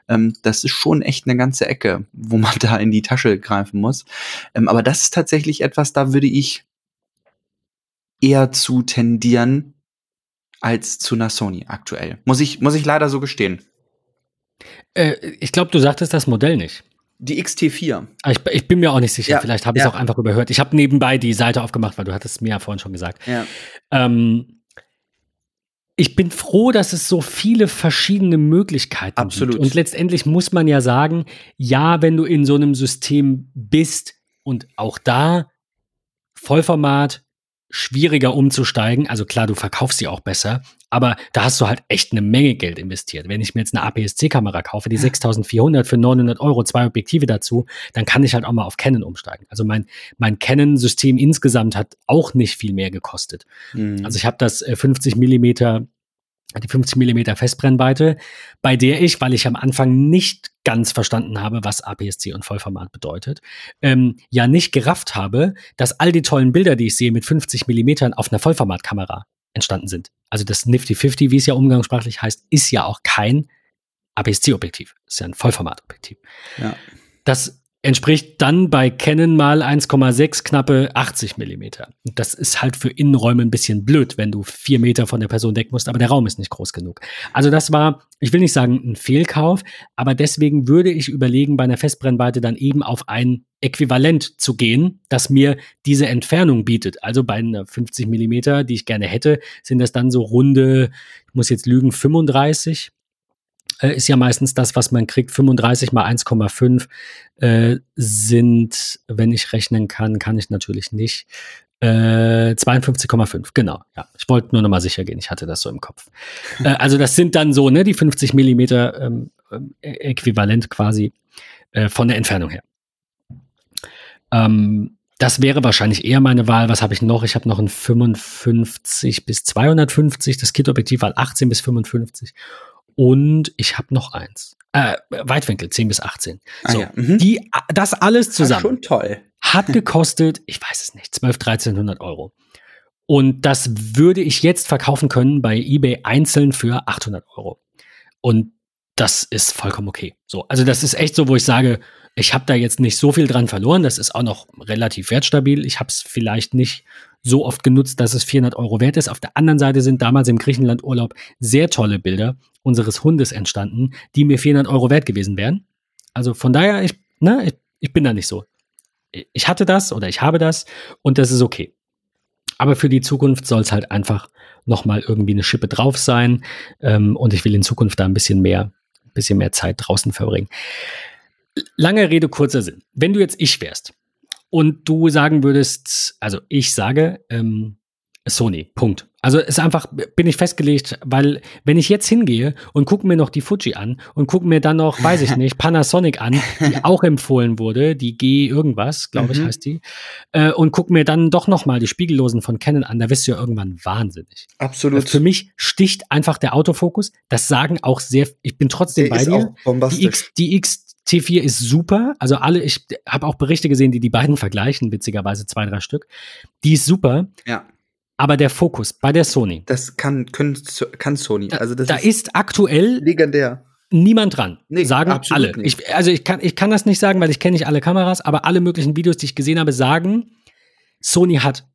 Ähm, das ist schon echt eine ganze Ecke, wo man da in die Tasche greifen muss. Ähm, aber das ist tatsächlich etwas, da würde ich eher zu tendieren, als zu einer Sony aktuell. Muss ich, muss ich leider so gestehen. Äh, ich glaube, du sagtest das Modell nicht. Die XT4. Ah, ich, ich, bin mir auch nicht sicher. Ja, Vielleicht habe ich es ja. auch einfach überhört. Ich habe nebenbei die Seite aufgemacht, weil du hattest es mir ja vorhin schon gesagt. Ja. Ähm, ich bin froh, dass es so viele verschiedene Möglichkeiten Absolut. gibt. Und letztendlich muss man ja sagen, ja, wenn du in so einem System bist und auch da Vollformat schwieriger umzusteigen. Also klar, du verkaufst sie auch besser, aber da hast du halt echt eine Menge Geld investiert. Wenn ich mir jetzt eine APS-C-Kamera kaufe, die 6400 für 900 Euro, zwei Objektive dazu, dann kann ich halt auch mal auf Canon umsteigen. Also mein, mein Canon-System insgesamt hat auch nicht viel mehr gekostet. Mhm. Also ich habe das äh, 50 Millimeter die 50 Millimeter Festbrennweite, bei der ich, weil ich am Anfang nicht ganz verstanden habe, was APS-C und Vollformat bedeutet, ähm, ja nicht gerafft habe, dass all die tollen Bilder, die ich sehe mit 50 Millimetern auf einer Vollformatkamera entstanden sind. Also das Nifty 50, wie es ja umgangssprachlich heißt, ist ja auch kein APS-C-Objektiv, ist ja ein Vollformatobjektiv. ja. Das entspricht dann bei Canon mal 1,6 knappe 80 Millimeter. Das ist halt für Innenräume ein bisschen blöd, wenn du vier Meter von der Person weg musst, aber der Raum ist nicht groß genug. Also das war, ich will nicht sagen ein Fehlkauf, aber deswegen würde ich überlegen, bei einer Festbrennweite dann eben auf ein Äquivalent zu gehen, das mir diese Entfernung bietet. Also bei einer 50 Millimeter, die ich gerne hätte, sind das dann so runde, ich muss jetzt lügen, 35 äh, ist ja meistens das, was man kriegt. 35 mal 1,5 äh, sind, wenn ich rechnen kann, kann ich natürlich nicht. Äh, 52,5, genau. Ja, ich wollte nur noch mal sicher gehen. Ich hatte das so im Kopf. äh, also das sind dann so, ne, die 50 Millimeter ähm, ähm, äquivalent quasi äh, von der Entfernung her. Ähm, das wäre wahrscheinlich eher meine Wahl. Was habe ich noch? Ich habe noch ein 55 bis 250. Das Kit-Objektiv war 18 bis 55. Und ich habe noch eins. Äh, Weitwinkel, 10 bis 18. Ah So, ja, mhm. die, das alles Ah, zusammen schon toll. hat gekostet, ich weiß es nicht, 12, 1300 Euro. Und das würde ich jetzt verkaufen können bei eBay einzeln für 800 Euro. Und das ist vollkommen okay. So, also das ist echt so, wo ich sage, ich habe da jetzt nicht so viel dran verloren. Das ist auch noch relativ wertstabil. Ich habe es vielleicht nicht so oft genutzt, dass es 400 Euro wert ist. Auf der anderen Seite sind damals im Griechenland-Urlaub sehr tolle Bilder unseres Hundes entstanden, die mir 400 Euro wert gewesen wären. Also von daher, ich, ne, ich, ich bin da nicht so. Ich hatte das oder ich habe das und das ist okay. Aber für die Zukunft soll es halt einfach nochmal irgendwie eine Schippe drauf sein. Ähm, und ich will in Zukunft da ein bisschen mehr, ein bisschen mehr Zeit draußen verbringen. Lange Rede, kurzer Sinn. Wenn du jetzt ich wärst und du sagen würdest, also ich sage ähm, Sony, Punkt. Also ist einfach, bin ich festgelegt, weil wenn ich jetzt hingehe und gucke mir noch die Fuji an und gucke mir dann noch, weiß ich nicht, Panasonic an, die auch empfohlen wurde, die G irgendwas, glaube ich, Mhm. heißt die, äh, und gucke mir dann doch noch mal die Spiegellosen von Canon an, da wirst du ja irgendwann wahnsinnig. Absolut. Für mich sticht einfach der Autofokus. Das sagen auch sehr, ich bin trotzdem Der bei dir. auch Die, bombastisch. X, die XT4 ist super. Also alle, ich habe auch Berichte gesehen, die die beiden vergleichen, witzigerweise zwei, drei Stück. Die ist super, ja, aber der Fokus bei der Sony, das kann, können, kann Sony. da, also das da ist, ist aktuell legendär. niemand dran. Nee, sagen absolut alle. Ich, also ich kann, ich kann das nicht sagen, weil ich kenne nicht alle Kameras, aber alle möglichen Videos, die ich gesehen habe, sagen, Sony hat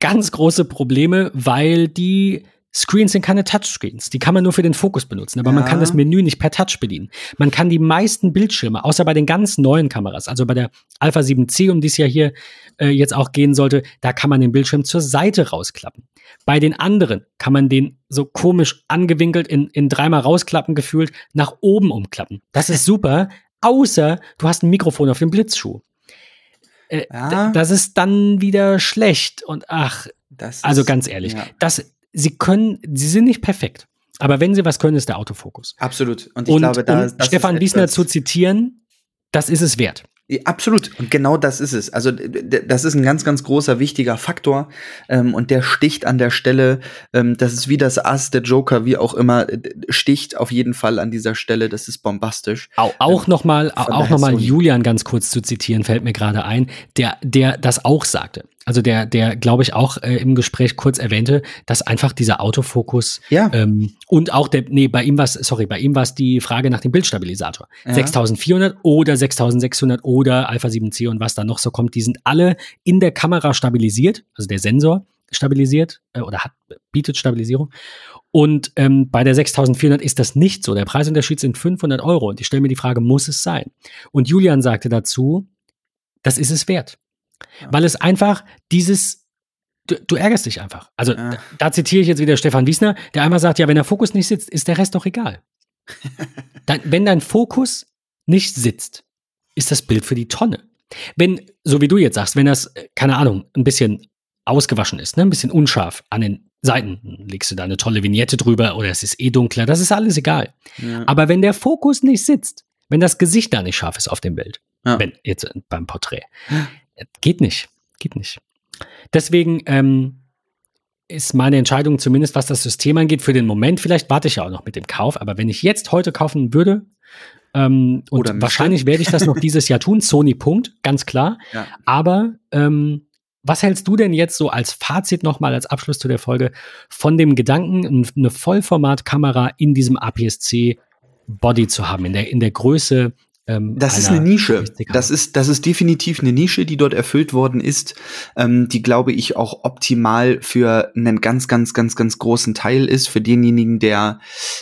ganz große Probleme, weil die Screens sind keine Touchscreens. Die kann man nur für den Fokus benutzen, aber man Ja. kann das Menü nicht per Touch bedienen. Man kann die meisten Bildschirme, außer bei den ganz neuen Kameras, also bei der Alpha 7C, um die es ja hier äh, jetzt auch gehen sollte, da kann man den Bildschirm zur Seite rausklappen. Bei den anderen kann man den so komisch angewinkelt in, in dreimal rausklappen gefühlt nach oben umklappen. Das ist super, außer du hast ein Mikrofon auf dem Blitzschuh. Äh, Ja. Das ist dann wieder schlecht und ach, Das also ganz ehrlich, Ja. das, sie können, sie sind nicht perfekt. Aber wenn sie was können, ist der Autofokus. Absolut. Und ich Und glaube, da um Stefan Wiesner zu zitieren, das ist es wert. Absolut. Und genau das ist es. Also das ist ein ganz, ganz großer, wichtiger Faktor. Ähm, und der sticht an der Stelle, ähm, das ist wie das Ass, der Joker, wie auch immer, äh, sticht auf jeden Fall an dieser Stelle. Das ist bombastisch. Auch, auch nochmal von auch noch mal. Julian ganz kurz zu zitieren, fällt mir gerade ein, der, der das auch sagte. Also der, der, glaube ich, auch äh, im Gespräch kurz erwähnte, dass einfach dieser Autofokus Ja. ähm, und auch der, nee, bei ihm war sorry, bei ihm war es die Frage nach dem Bildstabilisator. Ja. 6400 oder 6600 oder Alpha 7C und was da noch so kommt, die sind alle in der Kamera stabilisiert, also der Sensor stabilisiert äh, oder hat, bietet Stabilisierung. Und ähm, bei der 6400 ist das nicht so. Der Preisunterschied sind 500 Euro. Und ich stelle mir die Frage, muss es sein? Und Julian sagte dazu, das ist es wert. Ja. Weil es einfach dieses, du, du ärgerst dich einfach. Also Ja. da, da zitiere ich jetzt wieder Stefan Wiesner, der einmal sagt, ja, wenn der Fokus nicht sitzt, ist der Rest doch egal. Dein, wenn dein Fokus nicht sitzt, ist das Bild für die Tonne. Wenn, so wie du jetzt sagst, wenn das, äh, keine Ahnung, ein bisschen ausgewaschen ist, ne, ein bisschen unscharf an den Seiten, dann legst du da eine tolle Vignette drüber oder es ist eh dunkler, das ist alles egal. Ja. Aber wenn der Fokus nicht sitzt, wenn das Gesicht da nicht scharf ist auf dem Bild, Ja. wenn jetzt äh, beim Porträt, geht nicht, geht nicht. Deswegen ähm, ist meine Entscheidung zumindest, was das System angeht, für den Moment. Vielleicht warte ich ja auch noch mit dem Kauf, aber wenn ich jetzt heute kaufen würde, ähm, und wahrscheinlich werde ich das noch dieses Jahr tun, Sony Punkt, ganz klar. Ja. Aber ähm, was hältst du denn jetzt so als Fazit nochmal als Abschluss zu der Folge von dem Gedanken, eine Vollformatkamera in diesem APS-C Body zu haben, in der, in der Größe? Ähm, Das ist eine Nische. Das ist, das ist definitiv eine Nische, die dort erfüllt worden ist, ähm, die, glaube ich, auch optimal für einen ganz, ganz, ganz, ganz großen Teil ist, für denjenigen, der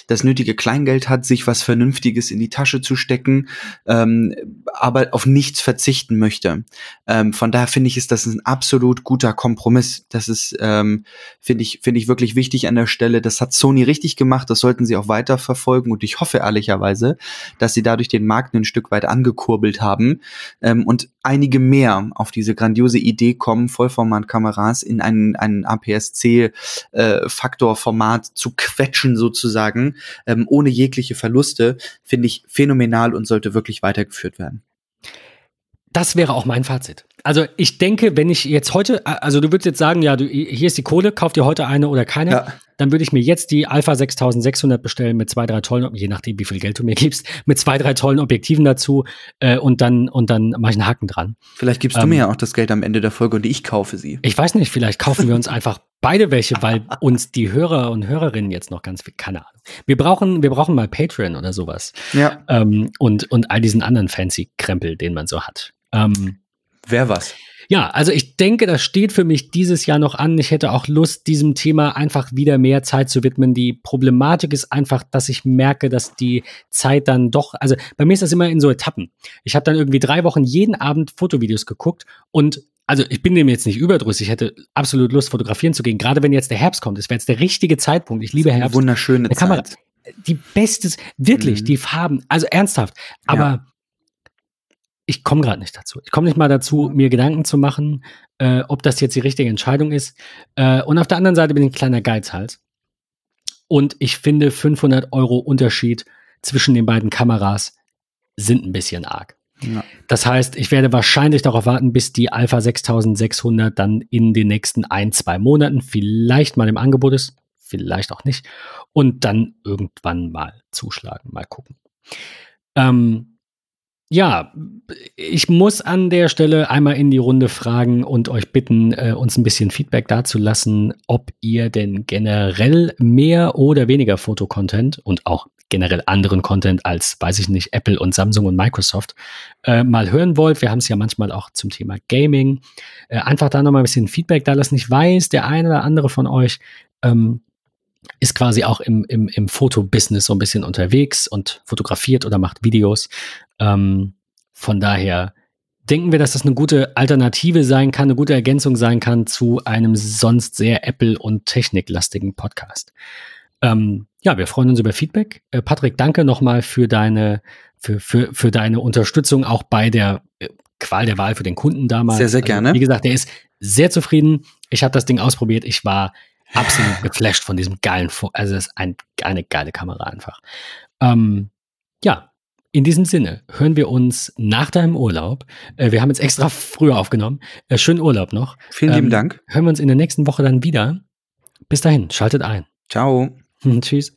das nötige Kleingeld hat, sich was Vernünftiges in die Tasche zu stecken, ähm, aber auf nichts verzichten möchte. Ähm, von daher finde ich, ist das ein absolut guter Kompromiss. Das ist, ähm, finde ich, finde ich wirklich wichtig an der Stelle. Das hat Sony richtig gemacht. Das sollten sie auch weiter verfolgen. Und ich hoffe ehrlicherweise, dass sie dadurch den Markt ein Stück weit angekurbelt haben ähm, und einige mehr auf diese grandiose Idee kommen, Vollformatkameras in einen, einen APS-C-Faktorformat zu quetschen sozusagen, ähm, ohne jegliche Verluste, finde ich phänomenal und sollte wirklich weitergeführt werden. Das wäre auch mein Fazit. Also ich denke, wenn ich jetzt heute, also du würdest jetzt sagen, ja, du, hier ist die Kohle, kauf dir heute eine oder keine, Ja. dann würde ich mir jetzt die Alpha 6600 bestellen mit zwei, drei tollen, je nachdem, wie viel Geld du mir gibst, mit zwei, drei tollen Objektiven dazu äh, und dann und dann mache ich einen Haken dran. Vielleicht gibst du Ähm, mir ja auch das Geld am Ende der Folge und ich kaufe sie. Ich weiß nicht, vielleicht kaufen wir uns einfach beide welche, weil uns die Hörer und Hörerinnen jetzt noch ganz viel, keine Ahnung. Wir brauchen, wir brauchen mal Patreon oder sowas Ja, ähm, und und all diesen anderen fancy Krempel, den man so hat. Ähm, wer was. Ja, also ich denke, das steht für mich dieses Jahr noch an. Ich hätte auch Lust, diesem Thema einfach wieder mehr Zeit zu widmen. Die Problematik ist einfach, dass ich merke, dass die Zeit dann doch, also bei mir ist das immer in so Etappen. Ich habe dann irgendwie drei Wochen jeden Abend Fotovideos geguckt und also ich bin dem jetzt nicht überdrüssig, ich hätte absolut Lust, fotografieren zu gehen. Gerade wenn jetzt der Herbst kommt, es wäre jetzt der richtige Zeitpunkt. Ich liebe Herbst. wunderschöne. Zeit. Die beste, wirklich, Mhm. die Farben, also ernsthaft. Aber Ja. Ich komme gerade nicht dazu. Ich komme nicht mal dazu, mir Gedanken zu machen, äh, ob das jetzt die richtige Entscheidung ist. Äh, und auf der anderen Seite bin ich ein kleiner Geizhals. Und ich finde, 500 Euro Unterschied zwischen den beiden Kameras sind ein bisschen arg. Ja. Das heißt, ich werde wahrscheinlich darauf warten, bis die Alpha 6600 dann in den nächsten ein, zwei Monaten vielleicht mal im Angebot ist, vielleicht auch nicht, und dann irgendwann mal zuschlagen, mal gucken. Ähm, ja, ich muss an der Stelle einmal in die Runde fragen und euch bitten, äh, uns ein bisschen Feedback dazulassen, ob ihr denn generell mehr oder weniger Fotocontent und auch generell anderen Content als, weiß ich nicht, Apple und Samsung und Microsoft äh, mal hören wollt. Wir haben es ja manchmal auch zum Thema Gaming. Äh, einfach da nochmal ein bisschen Feedback da lassen. Ich weiß, der eine oder andere von euch ähm, ist quasi auch im, im, im Fotobusiness so ein bisschen unterwegs und fotografiert oder macht Videos. Ähm, von daher denken wir, dass das eine gute Alternative sein kann, eine gute Ergänzung sein kann zu einem sonst sehr Apple- und techniklastigen Podcast. Ähm, ja, wir freuen uns über Feedback. Äh, Patrick, danke nochmal für deine, für, für, für deine Unterstützung auch bei der äh, Qual der Wahl für den Kunden damals. Sehr, sehr gerne. wie gesagt, der ist sehr zufrieden. Ich habe das Ding ausprobiert. Ich war absolut geflasht von diesem geilen, Fo also das ist ein, eine geile Kamera einfach. Ähm, ja, in diesem Sinne hören wir uns nach deinem Urlaub. Äh, wir haben jetzt extra früher aufgenommen. Äh, schönen Urlaub noch. Vielen lieben Dank. Hören wir uns in der nächsten Woche dann wieder. Bis dahin, schaltet ein. Ciao. Tschüss.